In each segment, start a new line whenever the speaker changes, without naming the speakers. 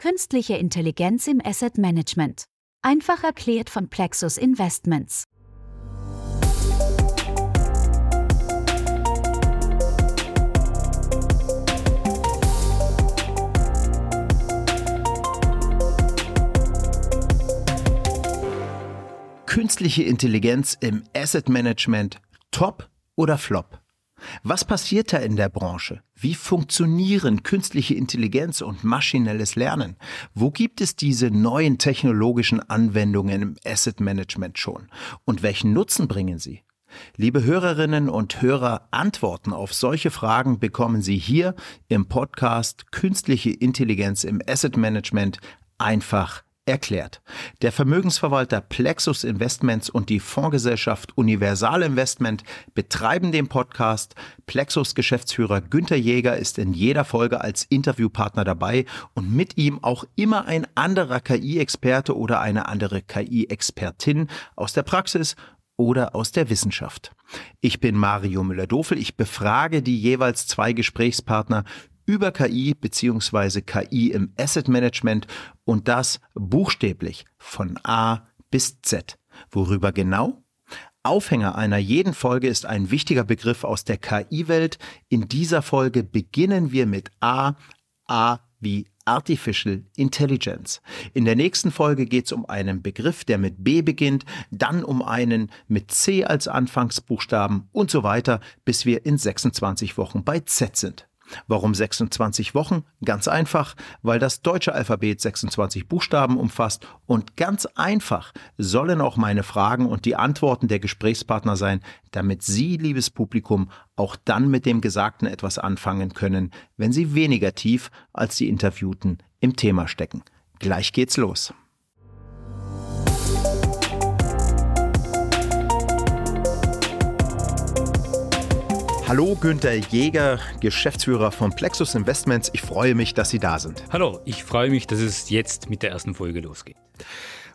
Künstliche Intelligenz im Asset Management. Einfach erklärt von Plexus Investments.
Künstliche Intelligenz im Asset Management top oder flop? Was passiert da in der Branche? Wie funktionieren künstliche Intelligenz und maschinelles Lernen? Wo gibt es diese neuen technologischen Anwendungen im Asset Management schon? Und welchen Nutzen bringen sie? Liebe Hörerinnen und Hörer, Antworten auf solche Fragen bekommen Sie hier im Podcast Künstliche Intelligenz im Asset Management einfach erklärt. Der Vermögensverwalter Plexus Investments und die Fondsgesellschaft Universal Investment betreiben den Podcast. Plexus Geschäftsführer Günther Jäger ist in jeder Folge als Interviewpartner dabei und mit ihm auch immer ein anderer KI-Experte oder eine andere KI-Expertin aus der Praxis oder aus der Wissenschaft. Ich bin Mario Müller-Dofel. Ich befrage die jeweils zwei Gesprächspartner über KI bzw. KI im Asset Management und das buchstäblich von A bis Z. Worüber genau? Aufhänger einer jeden Folge ist ein wichtiger Begriff aus der KI-Welt. In dieser Folge beginnen wir mit A, A wie Artificial Intelligence. In der nächsten Folge geht es um einen Begriff, der mit B beginnt, dann um einen mit C als Anfangsbuchstaben und so weiter, bis wir in 26 Wochen bei Z sind. Warum 26 Wochen? Ganz einfach, weil das deutsche Alphabet 26 Buchstaben umfasst und ganz einfach sollen auch meine Fragen und die Antworten der Gesprächspartner sein, damit Sie, liebes Publikum, auch dann mit dem Gesagten etwas anfangen können, wenn Sie weniger tief als die Interviewten im Thema stecken. Gleich geht's los. Hallo Günther Jäger, Geschäftsführer von Plexus Investments. Ich freue mich, dass Sie da sind.
Hallo, ich freue mich, dass es jetzt mit der ersten Folge losgeht.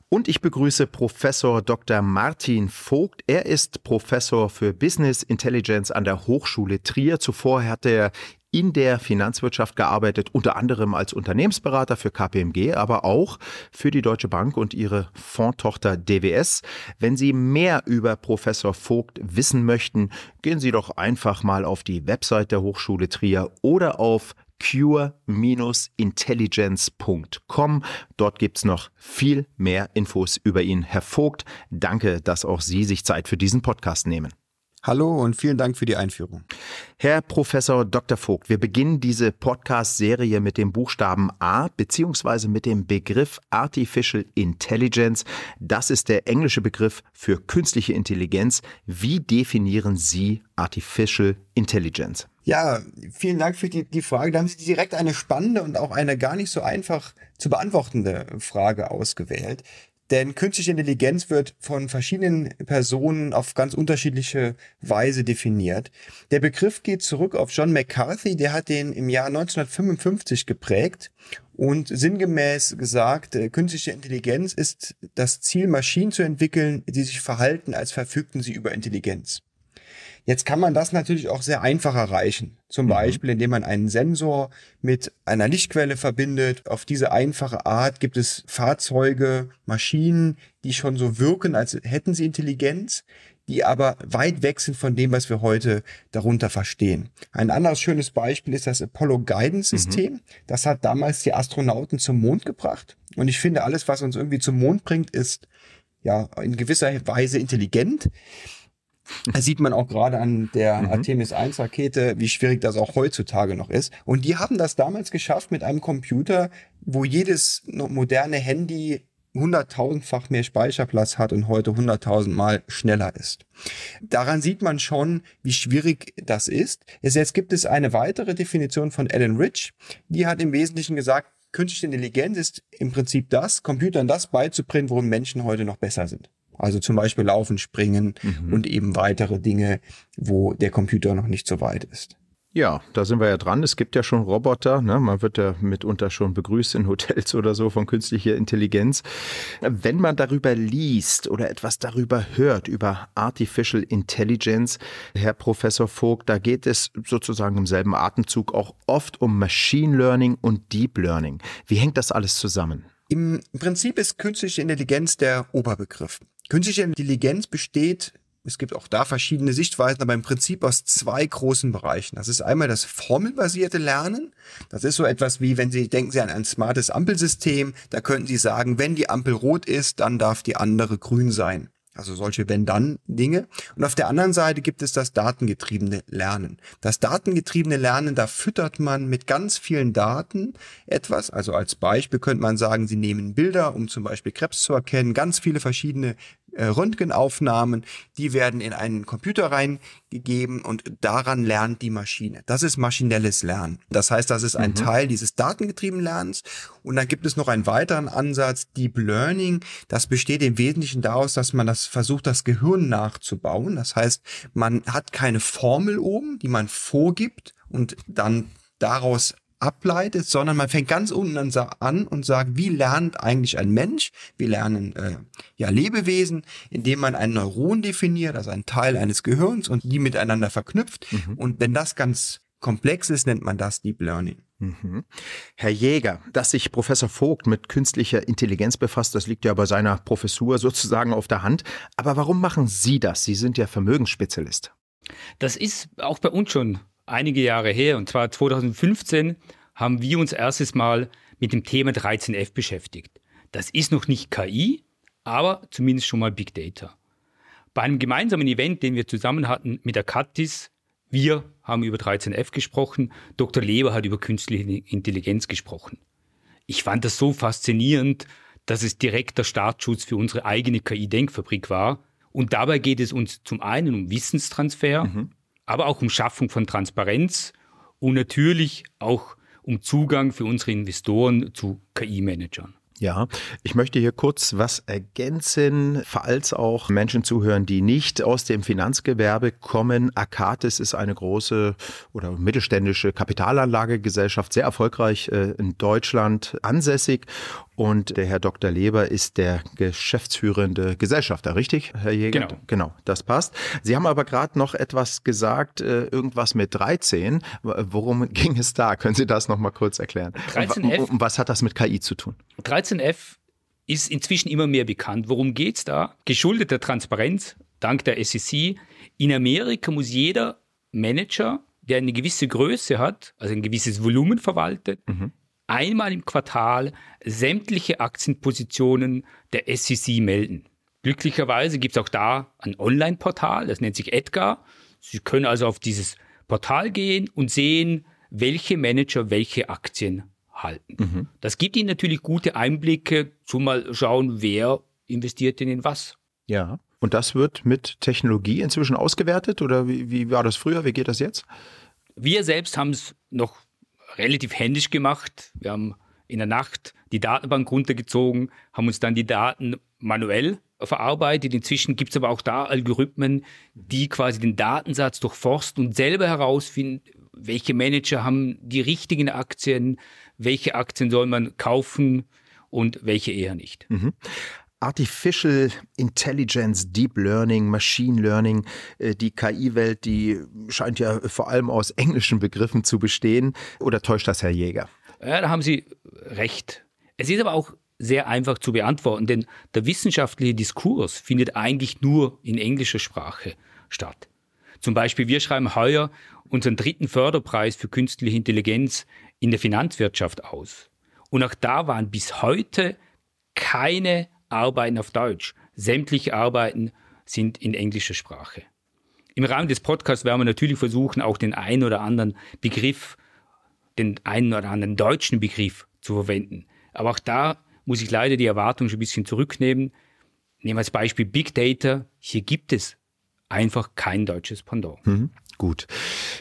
Und ich begrüße Professor Dr. Martin Vogt. Er ist Professor für Business Intelligence an der Hochschule Trier. Zuvor hat er in der Finanzwirtschaft gearbeitet, unter anderem als Unternehmensberater für KPMG, aber auch für die Deutsche Bank und ihre Fondtochter DWS. Wenn Sie mehr über Professor Vogt wissen möchten, gehen Sie doch einfach mal auf die Website der Hochschule Trier oder auf cure-intelligence.com. Dort gibt es noch viel mehr Infos über ihn. Herr Vogt, danke, dass auch Sie sich Zeit für diesen Podcast nehmen.
Hallo und vielen Dank für die Einführung.
Herr Professor Dr. Vogt, wir beginnen diese Podcast-Serie mit dem Buchstaben A beziehungsweise mit dem Begriff Artificial Intelligence. Das ist der englische Begriff für künstliche Intelligenz. Wie definieren Sie Artificial Intelligence?
Ja, vielen Dank für die, die Frage. Da haben Sie direkt eine spannende und auch eine gar nicht so einfach zu beantwortende Frage ausgewählt. Denn künstliche Intelligenz wird von verschiedenen Personen auf ganz unterschiedliche Weise definiert. Der Begriff geht zurück auf John McCarthy, der hat den im Jahr 1955 geprägt und sinngemäß gesagt, äh, künstliche Intelligenz ist das Ziel, Maschinen zu entwickeln, die sich verhalten, als verfügten sie über Intelligenz. Jetzt kann man das natürlich auch sehr einfach erreichen. Zum mhm. Beispiel, indem man einen Sensor mit einer Lichtquelle verbindet. Auf diese einfache Art gibt es Fahrzeuge, Maschinen, die schon so wirken, als hätten sie Intelligenz, die aber weit weg sind von dem, was wir heute darunter verstehen. Ein anderes schönes Beispiel ist das Apollo Guidance System. Mhm. Das hat damals die Astronauten zum Mond gebracht. Und ich finde, alles, was uns irgendwie zum Mond bringt, ist ja in gewisser Weise intelligent. Das sieht man auch gerade an der mhm. Artemis 1 Rakete, wie schwierig das auch heutzutage noch ist. Und die haben das damals geschafft mit einem Computer, wo jedes moderne Handy hunderttausendfach mehr Speicherplatz hat und heute hunderttausendmal schneller ist. Daran sieht man schon, wie schwierig das ist. Jetzt gibt es eine weitere Definition von Alan Rich. Die hat im Wesentlichen gesagt, künstliche Intelligenz ist im Prinzip das, Computern das beizubringen, worum Menschen heute noch besser sind. Also zum Beispiel Laufen, Springen mhm. und eben weitere Dinge, wo der Computer noch nicht so weit ist.
Ja, da sind wir ja dran. Es gibt ja schon Roboter. Ne? Man wird ja mitunter schon begrüßt in Hotels oder so von künstlicher Intelligenz. Wenn man darüber liest oder etwas darüber hört, über Artificial Intelligence, Herr Professor Vogt, da geht es sozusagen im selben Atemzug auch oft um Machine Learning und Deep Learning. Wie hängt das alles zusammen?
Im Prinzip ist künstliche Intelligenz der Oberbegriff. Künstliche Intelligenz besteht es gibt auch da verschiedene Sichtweisen, aber im Prinzip aus zwei großen Bereichen. Das ist einmal das formelbasierte Lernen. Das ist so etwas wie, wenn Sie denken Sie an ein smartes Ampelsystem, da könnten Sie sagen, wenn die Ampel rot ist, dann darf die andere grün sein. Also solche Wenn-Dann-Dinge. Und auf der anderen Seite gibt es das datengetriebene Lernen. Das datengetriebene Lernen, da füttert man mit ganz vielen Daten etwas. Also als Beispiel könnte man sagen, Sie nehmen Bilder, um zum Beispiel Krebs zu erkennen, ganz viele verschiedene Röntgenaufnahmen, die werden in einen Computer reingegeben und daran lernt die Maschine. Das ist maschinelles Lernen. Das heißt, das ist ein mhm. Teil dieses datengetriebenen Lernens. Und dann gibt es noch einen weiteren Ansatz, Deep Learning. Das besteht im Wesentlichen daraus, dass man das versucht, das Gehirn nachzubauen. Das heißt, man hat keine Formel oben, die man vorgibt und dann daraus ableitet, sondern man fängt ganz unten an und sagt, wie lernt eigentlich ein Mensch? Wie lernen äh, ja Lebewesen, indem man ein Neuron definiert, also ein Teil eines Gehirns und die miteinander verknüpft. Mhm. Und wenn das ganz komplex ist, nennt man das Deep Learning.
Mhm. Herr Jäger, dass sich Professor Vogt mit künstlicher Intelligenz befasst, das liegt ja bei seiner Professur sozusagen auf der Hand. Aber warum machen Sie das? Sie sind ja Vermögensspezialist.
Das ist auch bei uns schon einige Jahre her, und zwar 2015 haben wir uns erstes Mal mit dem Thema 13F beschäftigt. Das ist noch nicht KI, aber zumindest schon mal Big Data. Bei einem gemeinsamen Event, den wir zusammen hatten mit der Katis, wir haben über 13F gesprochen, Dr. Leber hat über künstliche Intelligenz gesprochen. Ich fand das so faszinierend, dass es direkt der Startschutz für unsere eigene KI-Denkfabrik war. Und dabei geht es uns zum einen um Wissenstransfer, mhm aber auch um Schaffung von Transparenz und natürlich auch um Zugang für unsere Investoren zu KI-Managern.
Ja, ich möchte hier kurz was ergänzen, falls auch Menschen zuhören, die nicht aus dem Finanzgewerbe kommen. Akatis ist eine große oder mittelständische Kapitalanlagegesellschaft, sehr erfolgreich äh, in Deutschland ansässig und der Herr Dr. Leber ist der geschäftsführende Gesellschafter, richtig, Herr Jäger?
Genau.
Genau, das passt. Sie haben aber gerade noch etwas gesagt, äh, irgendwas mit 13. Worum ging es da? Können Sie das noch mal kurz erklären? 13F. Und was hat das mit KI zu tun?
13F ist inzwischen immer mehr bekannt. Worum geht es da? Geschuldet der Transparenz, dank der SEC. In Amerika muss jeder Manager, der eine gewisse Größe hat, also ein gewisses Volumen verwaltet, mhm einmal im Quartal sämtliche Aktienpositionen der SEC melden. Glücklicherweise gibt es auch da ein Online-Portal, das nennt sich Edgar. Sie können also auf dieses Portal gehen und sehen, welche Manager welche Aktien halten. Mhm. Das gibt Ihnen natürlich gute Einblicke, zu mal schauen, wer investiert denn in was.
Ja. Und das wird mit Technologie inzwischen ausgewertet oder wie, wie war das früher? Wie geht das jetzt?
Wir selbst haben es noch relativ händisch gemacht. Wir haben in der Nacht die Datenbank runtergezogen, haben uns dann die Daten manuell verarbeitet. Inzwischen gibt es aber auch da Algorithmen, die quasi den Datensatz durchforsten und selber herausfinden, welche Manager haben die richtigen Aktien, welche Aktien soll man kaufen und welche eher nicht. Mhm.
Artificial Intelligence, Deep Learning, Machine Learning, äh, die KI-Welt, die scheint ja vor allem aus englischen Begriffen zu bestehen. Oder täuscht das Herr Jäger?
Ja, da haben Sie recht. Es ist aber auch sehr einfach zu beantworten, denn der wissenschaftliche Diskurs findet eigentlich nur in englischer Sprache statt. Zum Beispiel, wir schreiben heuer unseren dritten Förderpreis für künstliche Intelligenz in der Finanzwirtschaft aus. Und auch da waren bis heute keine Arbeiten auf Deutsch. Sämtliche Arbeiten sind in englischer Sprache. Im Rahmen des Podcasts werden wir natürlich versuchen, auch den einen oder anderen Begriff, den einen oder anderen deutschen Begriff zu verwenden. Aber auch da muss ich leider die Erwartung schon ein bisschen zurücknehmen. Nehmen wir als Beispiel Big Data. Hier gibt es einfach kein deutsches Pendant. Mhm.
Gut.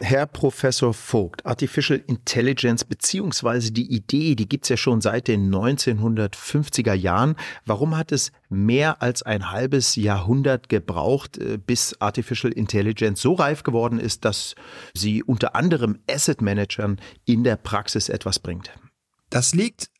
Herr Professor Vogt, Artificial Intelligence beziehungsweise die Idee, die gibt's ja schon seit den 1950er Jahren. Warum hat es mehr als ein halbes Jahrhundert gebraucht, äh, bis Artificial Intelligence so reif geworden ist, dass sie unter anderem Asset Managern in der Praxis etwas bringt?
Das liegt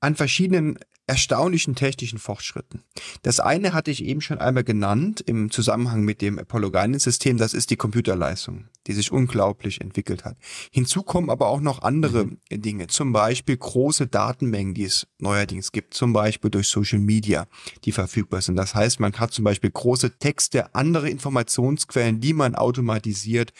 an verschiedenen erstaunlichen technischen Fortschritten. Das eine hatte ich eben schon einmal genannt im Zusammenhang mit dem Apollo Guidance System, das ist die Computerleistung, die sich unglaublich entwickelt hat. Hinzu kommen aber auch noch andere mhm. Dinge, zum Beispiel große Datenmengen, die es neuerdings gibt, zum Beispiel durch Social Media, die verfügbar sind. Das heißt, man hat zum Beispiel große Texte, andere Informationsquellen, die man automatisiert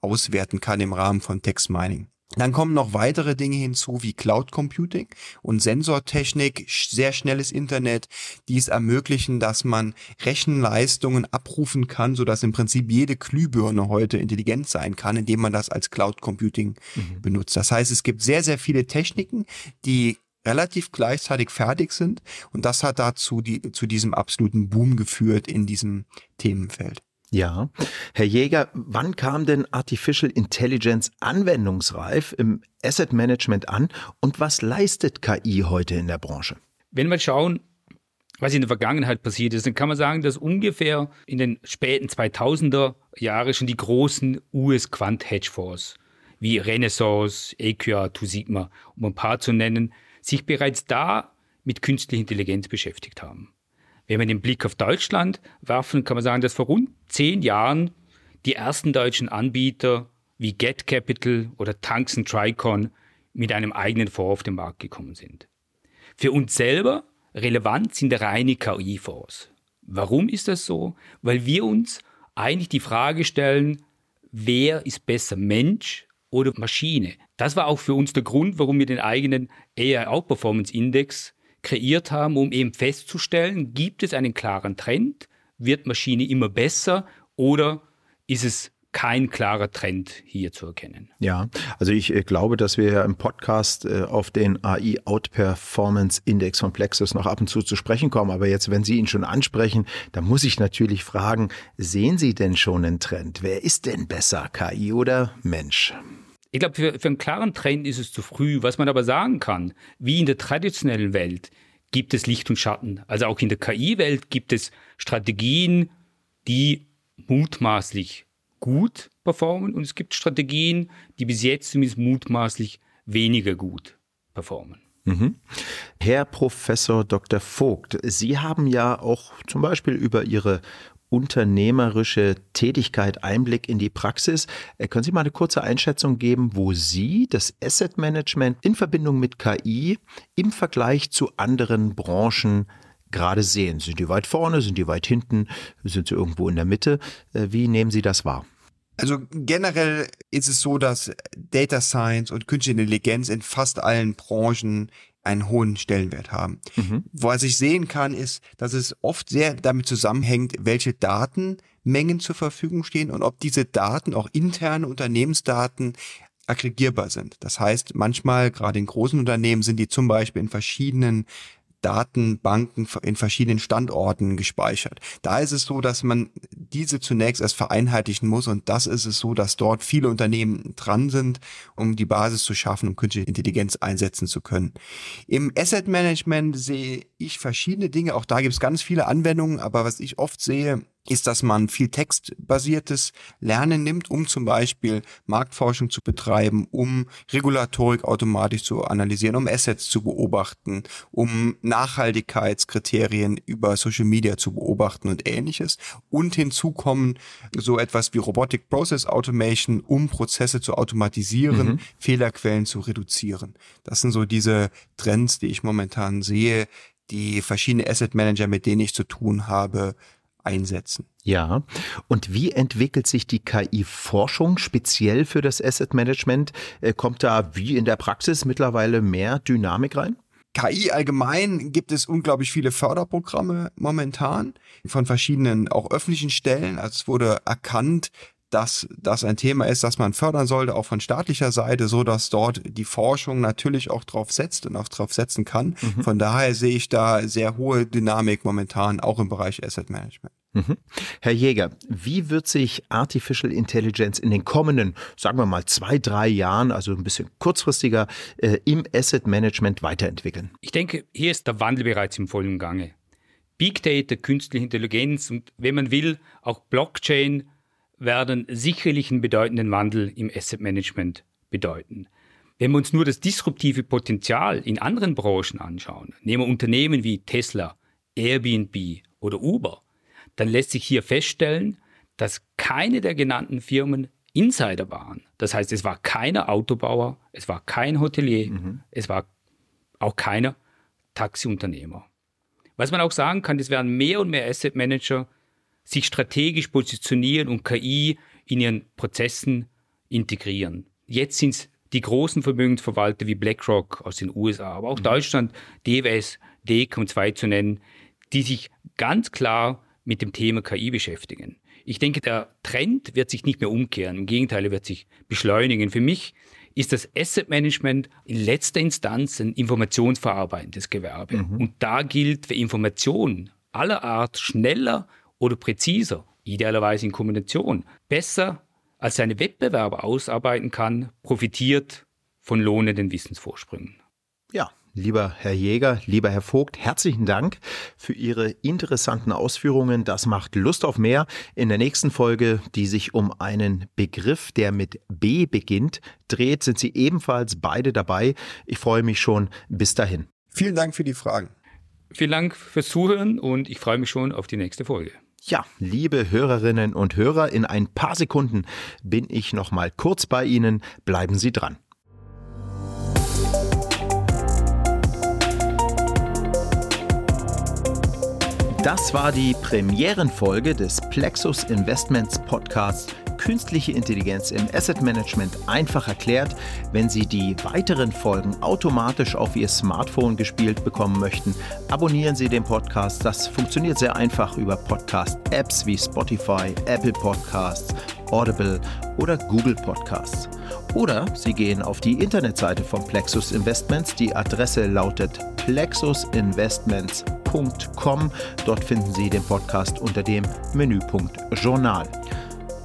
auswerten kann im Rahmen von Text Mining. Dann kommen noch weitere Dinge hinzu wie Cloud Computing und Sensortechnik, sehr schnelles Internet, die es ermöglichen, dass man Rechenleistungen abrufen kann, sodass im Prinzip jede Glühbirne heute intelligent sein kann, indem man das als Cloud Computing mhm. benutzt. Das heißt, es gibt sehr, sehr viele Techniken, die relativ gleichzeitig fertig sind und das hat dazu die, zu diesem absoluten Boom geführt in diesem Themenfeld.
Ja. Herr Jäger, wann kam denn Artificial Intelligence anwendungsreif im Asset Management an und was leistet KI heute in der Branche?
Wenn wir schauen, was in der Vergangenheit passiert ist, dann kann man sagen, dass ungefähr in den späten 2000er Jahren schon die großen US-Quant-Hedgefonds wie Renaissance, AQR, Two Sigma, um ein paar zu nennen, sich bereits da mit künstlicher Intelligenz beschäftigt haben. Wenn wir den Blick auf Deutschland werfen, kann man sagen, dass vor rund zehn Jahren die ersten deutschen Anbieter wie Get Capital oder Tanks Tricon mit einem eigenen Fonds auf den Markt gekommen sind. Für uns selber relevant sind reine KI-Fonds. Warum ist das so? Weil wir uns eigentlich die Frage stellen, wer ist besser, Mensch oder Maschine? Das war auch für uns der Grund, warum wir den eigenen AI Outperformance Index kreiert haben, um eben festzustellen, gibt es einen klaren Trend, wird Maschine immer besser oder ist es kein klarer Trend hier zu erkennen.
Ja, also ich äh, glaube, dass wir ja im Podcast äh, auf den AI Outperformance Index von Plexus noch ab und zu zu sprechen kommen. Aber jetzt, wenn Sie ihn schon ansprechen, dann muss ich natürlich fragen, sehen Sie denn schon einen Trend? Wer ist denn besser, KI oder Mensch?
Ich glaube, für, für einen klaren Trend ist es zu früh. Was man aber sagen kann, wie in der traditionellen Welt gibt es Licht und Schatten. Also auch in der KI-Welt gibt es Strategien, die mutmaßlich gut performen und es gibt Strategien, die bis jetzt zumindest mutmaßlich weniger gut performen.
Mhm. Herr Professor Dr. Vogt, Sie haben ja auch zum Beispiel über Ihre unternehmerische Tätigkeit Einblick in die Praxis. Äh, können Sie mal eine kurze Einschätzung geben, wo Sie das Asset Management in Verbindung mit KI im Vergleich zu anderen Branchen gerade sehen? Sind die weit vorne? Sind die weit hinten? Sind sie irgendwo in der Mitte? Äh, wie nehmen Sie das wahr?
Also generell ist es so, dass Data Science und künstliche Intelligenz in fast allen Branchen einen hohen Stellenwert haben. Mhm. Was ich sehen kann, ist, dass es oft sehr damit zusammenhängt, welche Datenmengen zur Verfügung stehen und ob diese Daten, auch interne Unternehmensdaten, aggregierbar sind. Das heißt, manchmal, gerade in großen Unternehmen, sind die zum Beispiel in verschiedenen Datenbanken in verschiedenen Standorten gespeichert. Da ist es so, dass man diese zunächst erst vereinheitlichen muss und das ist es so, dass dort viele Unternehmen dran sind, um die Basis zu schaffen, um künstliche Intelligenz einsetzen zu können. Im Asset Management sehe ich verschiedene Dinge, auch da gibt es ganz viele Anwendungen, aber was ich oft sehe, ist, dass man viel textbasiertes Lernen nimmt, um zum Beispiel Marktforschung zu betreiben, um Regulatorik automatisch zu analysieren, um Assets zu beobachten, um Nachhaltigkeitskriterien über Social Media zu beobachten und ähnliches. Und hinzu kommen so etwas wie Robotic Process Automation, um Prozesse zu automatisieren, mhm. Fehlerquellen zu reduzieren. Das sind so diese Trends, die ich momentan sehe, die verschiedene Asset Manager, mit denen ich zu tun habe, einsetzen.
Ja, und wie entwickelt sich die KI-Forschung speziell für das Asset Management? Äh, kommt da wie in der Praxis mittlerweile mehr Dynamik rein?
KI allgemein gibt es unglaublich viele Förderprogramme momentan von verschiedenen auch öffentlichen Stellen. Also es wurde erkannt, dass das ein Thema ist, das man fördern sollte, auch von staatlicher Seite, so dass dort die Forschung natürlich auch drauf setzt und auch drauf setzen kann. Mhm. Von daher sehe ich da sehr hohe Dynamik momentan, auch im Bereich Asset Management.
Mhm. Herr Jäger, wie wird sich Artificial Intelligence in den kommenden, sagen wir mal, zwei, drei Jahren, also ein bisschen kurzfristiger, äh, im Asset Management weiterentwickeln?
Ich denke, hier ist der Wandel bereits im vollen Gange. Big Data, künstliche Intelligenz und, wenn man will, auch Blockchain werden sicherlich einen bedeutenden Wandel im Asset Management bedeuten. Wenn wir uns nur das disruptive Potenzial in anderen Branchen anschauen, nehmen wir Unternehmen wie Tesla, Airbnb oder Uber, dann lässt sich hier feststellen, dass keine der genannten Firmen Insider waren. Das heißt, es war keiner Autobauer, es war kein Hotelier, mhm. es war auch keiner Taxiunternehmer. Was man auch sagen kann, es werden mehr und mehr Asset Manager sich strategisch positionieren und KI in ihren Prozessen integrieren. Jetzt sind es die großen Vermögensverwalter wie BlackRock aus den USA, aber auch mhm. Deutschland, DWS, DEC, um zwei zu nennen, die sich ganz klar mit dem Thema KI beschäftigen. Ich denke, der Trend wird sich nicht mehr umkehren. Im Gegenteil, er wird sich beschleunigen. Für mich ist das Asset Management in letzter Instanz ein informationsverarbeitendes Gewerbe. Mhm. Und da gilt für Information aller Art schneller oder präziser, idealerweise in Kombination, besser als seine Wettbewerber ausarbeiten kann, profitiert von lohnenden Wissensvorsprüngen.
Ja, Lieber Herr Jäger, lieber Herr Vogt, herzlichen Dank für Ihre interessanten Ausführungen. Das macht Lust auf mehr. In der nächsten Folge, die sich um einen Begriff, der mit B beginnt, dreht, sind Sie ebenfalls beide dabei. Ich freue mich schon. Bis dahin.
Vielen Dank für die Fragen.
Vielen Dank fürs Zuhören und ich freue mich schon auf die nächste Folge.
Ja, liebe Hörerinnen und Hörer, in ein paar Sekunden bin ich noch mal kurz bei Ihnen. Bleiben Sie dran. Das war die Premierenfolge des Plexus Investments Podcasts Künstliche Intelligenz im Asset Management einfach erklärt. Wenn Sie die weiteren Folgen automatisch auf Ihr Smartphone gespielt bekommen möchten, abonnieren Sie den Podcast. Das funktioniert sehr einfach über Podcast-Apps wie Spotify, Apple Podcasts, Audible oder Google Podcasts. Oder Sie gehen auf die Internetseite von Plexus Investments. Die Adresse lautet plexusinvestments.com. Dort finden Sie den Podcast unter dem Menüpunkt Journal.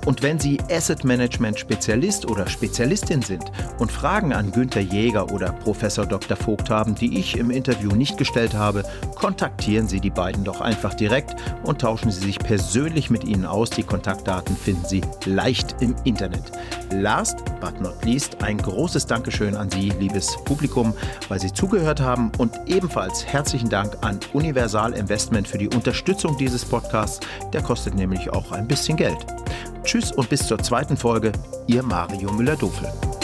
Und wenn Sie Asset Management Spezialist oder Spezialistin sind und Fragen an Günther Jäger oder Professor Dr. Vogt haben, die ich im Interview nicht gestellt habe, kontaktieren Sie die beiden doch einfach direkt und tauschen Sie sich persönlich mit ihnen aus. Die Kontaktdaten finden Sie leicht im Internet. Last but not least ein großes Dankeschön an Sie, liebes Publikum, weil Sie zugehört haben und ebenfalls herzlichen Dank an Universal Investment für die Unterstützung dieses Podcasts. Der kostet nämlich auch ein bisschen Geld. Tschüss und bis zur zweiten Folge, Ihr Mario Müller-Dofel.